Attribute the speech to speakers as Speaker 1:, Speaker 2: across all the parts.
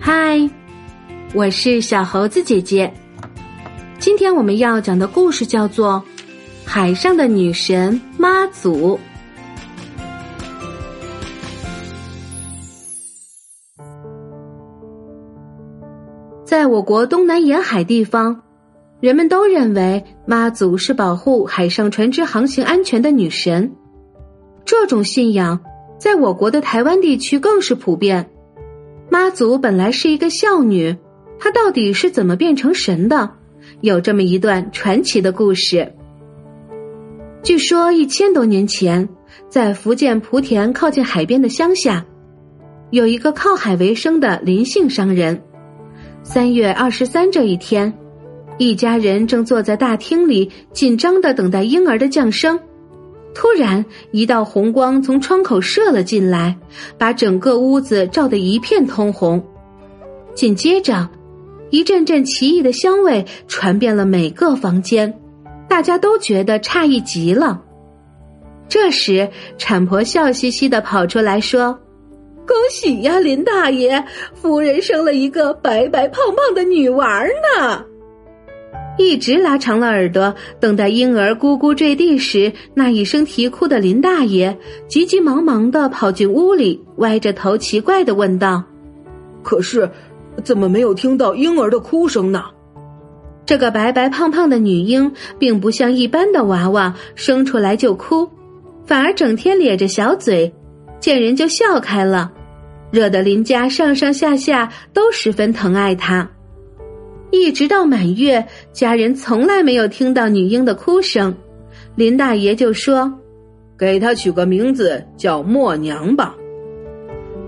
Speaker 1: 嗨，我是小猴子姐姐。今天我们要讲的故事叫做《海上的女神妈祖》。在我国东南沿海地方，人们都认为妈祖是保护海上船只航行安全的女神。这种信仰在我国的台湾地区更是普遍。妈祖本来是一个孝女，她到底是怎么变成神的？有这么一段传奇的故事。据说一千多年前，在福建莆田靠近海边的乡下，有一个靠海为生的林姓商人。三月二十三这一天，一家人正坐在大厅里，紧张的等待婴儿的降生。突然，一道红光从窗口射了进来，把整个屋子照得一片通红。紧接着，一阵阵奇异的香味传遍了每个房间，大家都觉得诧异极了。这时，产婆笑嘻嘻的跑出来说：“恭喜呀，林大爷，夫人生了一个白白胖胖的女娃儿呢！”一直拉长了耳朵，等待婴儿咕咕坠地时，那一声啼哭的林大爷急急忙忙的跑进屋里，歪着头奇怪的问道：“
Speaker 2: 可是，怎么没有听到婴儿的哭声呢？”
Speaker 1: 这个白白胖胖的女婴并不像一般的娃娃，生出来就哭，反而整天咧着小嘴，见人就笑开了，惹得林家上上下下都十分疼爱她。一直到满月，家人从来没有听到女婴的哭声。林大爷就说：“
Speaker 2: 给她取个名字叫默娘吧。”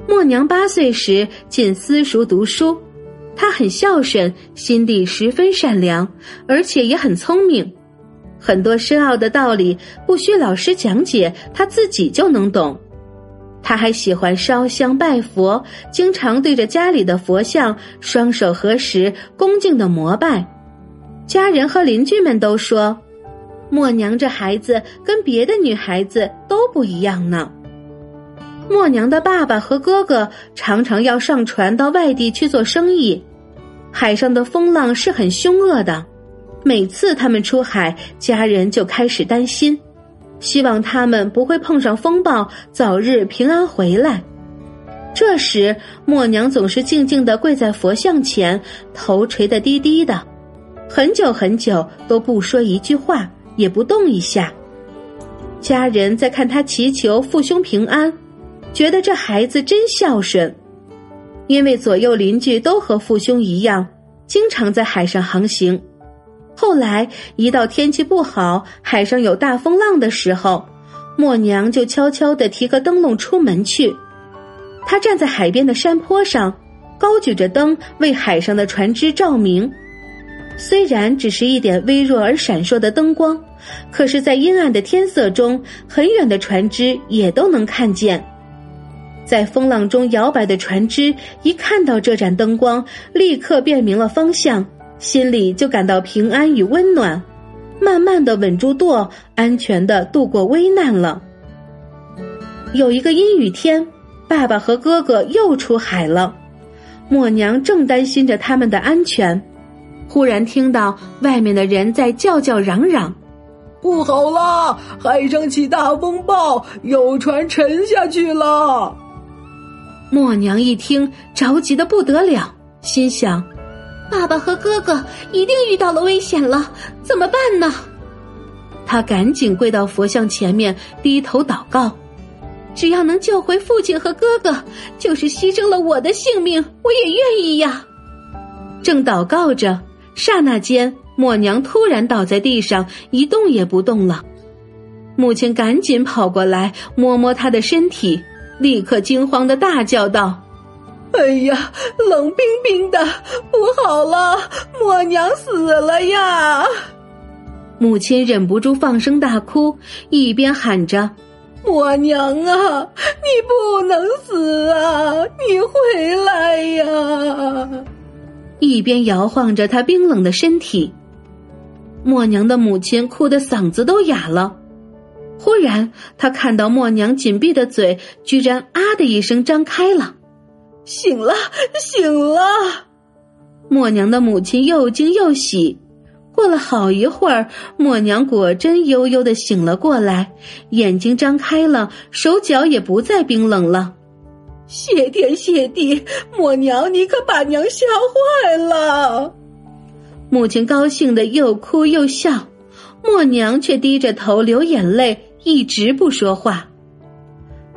Speaker 1: 默娘八岁时进私塾读书，她很孝顺，心地十分善良，而且也很聪明。很多深奥的道理不需老师讲解，她自己就能懂。他还喜欢烧香拜佛，经常对着家里的佛像双手合十，恭敬的膜拜。家人和邻居们都说，默娘这孩子跟别的女孩子都不一样呢。默娘的爸爸和哥哥常常要上船到外地去做生意，海上的风浪是很凶恶的，每次他们出海，家人就开始担心。希望他们不会碰上风暴，早日平安回来。这时，默娘总是静静的跪在佛像前，头垂得低低的，很久很久都不说一句话，也不动一下。家人在看他祈求父兄平安，觉得这孩子真孝顺。因为左右邻居都和父兄一样，经常在海上航行。后来，一到天气不好，海上有大风浪的时候，默娘就悄悄地提个灯笼出门去。她站在海边的山坡上，高举着灯为海上的船只照明。虽然只是一点微弱而闪烁的灯光，可是，在阴暗的天色中，很远的船只也都能看见。在风浪中摇摆的船只，一看到这盏灯光，立刻辨明了方向。心里就感到平安与温暖，慢慢的稳住舵，安全的度过危难了。有一个阴雨天，爸爸和哥哥又出海了，默娘正担心着他们的安全，忽然听到外面的人在叫叫嚷嚷：“
Speaker 2: 不好啦，海上起大风暴，有船沉下去了！”
Speaker 1: 默娘一听，着急的不得了，心想。爸爸和哥哥一定遇到了危险了，怎么办呢？他赶紧跪到佛像前面，低头祷告：“只要能救回父亲和哥哥，就是牺牲了我的性命，我也愿意呀。”正祷告着，刹那间，默娘突然倒在地上，一动也不动了。母亲赶紧跑过来，摸摸她的身体，立刻惊慌的大叫道。
Speaker 2: 哎呀，冷冰冰的，不好了，默娘死了呀！
Speaker 1: 母亲忍不住放声大哭，一边喊着：“
Speaker 2: 默娘啊，你不能死啊，你回来呀！”
Speaker 1: 一边摇晃着她冰冷的身体。默娘的母亲哭得嗓子都哑了。忽然，她看到默娘紧闭的嘴居然“啊”的一声张开了。
Speaker 2: 醒了，醒了！
Speaker 1: 默娘的母亲又惊又喜。过了好一会儿，默娘果真悠悠的醒了过来，眼睛张开了，手脚也不再冰冷了。
Speaker 2: 谢天谢地，默娘你可把娘吓坏了。
Speaker 1: 母亲高兴的又哭又笑，默娘却低着头流眼泪，一直不说话。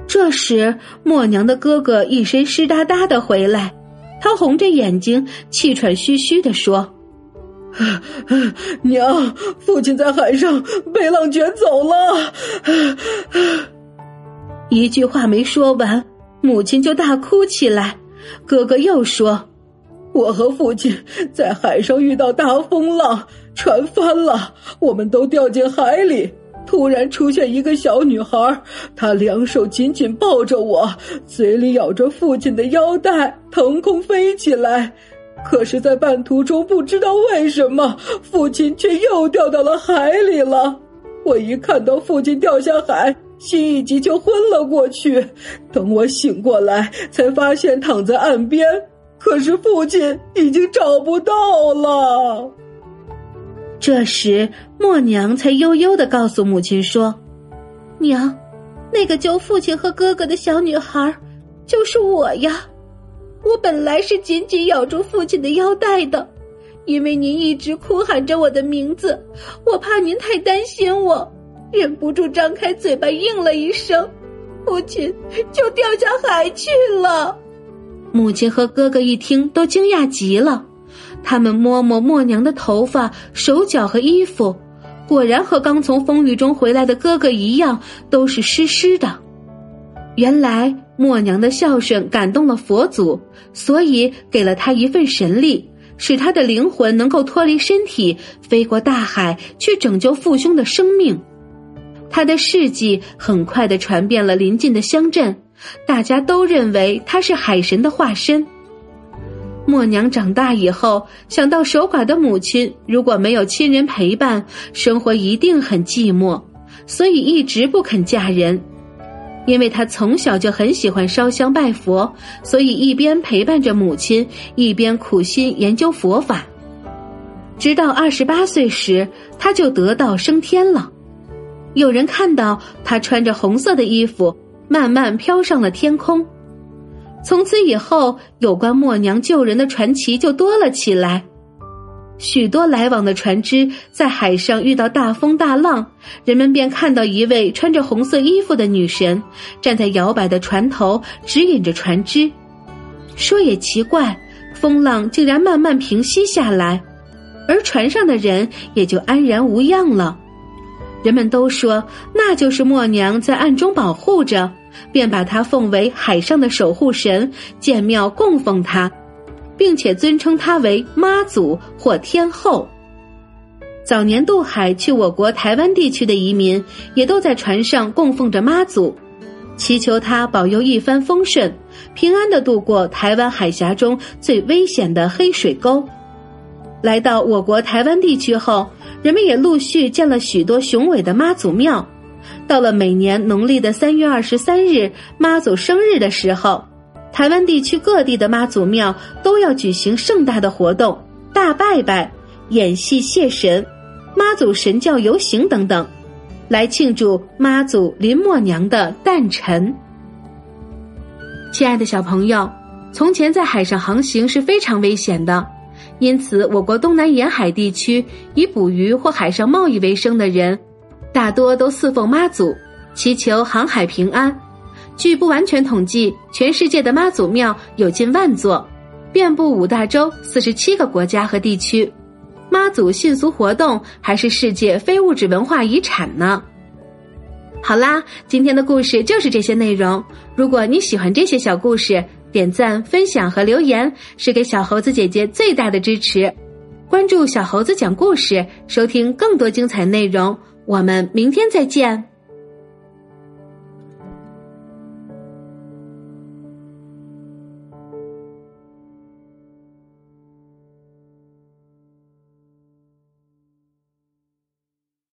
Speaker 1: 这时，默娘的哥哥一身湿哒哒的回来，他红着眼睛，气喘吁吁的说。
Speaker 2: 娘，父亲在海上被浪卷走了。
Speaker 1: 一句话没说完，母亲就大哭起来。哥哥又说：“
Speaker 2: 我和父亲在海上遇到大风浪，船翻了，我们都掉进海里。突然出现一个小女孩，她两手紧紧抱着我，嘴里咬着父亲的腰带，腾空飞起来。”可是，在半途中，不知道为什么，父亲却又掉到了海里了。我一看到父亲掉下海，心一急就昏了过去。等我醒过来，才发现躺在岸边，可是父亲已经找不到了。
Speaker 1: 这时，默娘才悠悠的告诉母亲说：“娘，那个救父亲和哥哥的小女孩，就是我呀。”我本来是紧紧咬住父亲的腰带的，因为您一直哭喊着我的名字，我怕您太担心我，忍不住张开嘴巴应了一声，父亲就掉下海去了。母亲和哥哥一听都惊讶极了，他们摸摸默娘的头发、手脚和衣服，果然和刚从风雨中回来的哥哥一样，都是湿湿的。原来。默娘的孝顺感动了佛祖，所以给了他一份神力，使他的灵魂能够脱离身体，飞过大海去拯救父兄的生命。他的事迹很快的传遍了邻近的乡镇，大家都认为他是海神的化身。默娘长大以后，想到守寡的母亲如果没有亲人陪伴，生活一定很寂寞，所以一直不肯嫁人。因为他从小就很喜欢烧香拜佛，所以一边陪伴着母亲，一边苦心研究佛法。直到二十八岁时，他就得道升天了。有人看到他穿着红色的衣服，慢慢飘上了天空。从此以后，有关默娘救人的传奇就多了起来。许多来往的船只在海上遇到大风大浪，人们便看到一位穿着红色衣服的女神站在摇摆的船头，指引着船只。说也奇怪，风浪竟然慢慢平息下来，而船上的人也就安然无恙了。人们都说那就是默娘在暗中保护着，便把她奉为海上的守护神，建庙供奉她。并且尊称她为妈祖或天后。早年渡海去我国台湾地区的移民，也都在船上供奉着妈祖，祈求她保佑一帆风顺，平安的度过台湾海峡中最危险的黑水沟。来到我国台湾地区后，人们也陆续建了许多雄伟的妈祖庙。到了每年农历的三月二十三日，妈祖生日的时候。台湾地区各地的妈祖庙都要举行盛大的活动，大拜拜、演戏谢神、妈祖神教游行等等，来庆祝妈祖林默娘的诞辰。亲爱的小朋友，从前在海上航行是非常危险的，因此我国东南沿海地区以捕鱼或海上贸易为生的人，大多都侍奉妈祖，祈求航海平安。据不完全统计，全世界的妈祖庙有近万座，遍布五大洲四十七个国家和地区。妈祖信俗活动还是世界非物质文化遗产呢。好啦，今天的故事就是这些内容。如果你喜欢这些小故事，点赞、分享和留言是给小猴子姐姐最大的支持。关注小猴子讲故事，收听更多精彩内容。我们明天再见。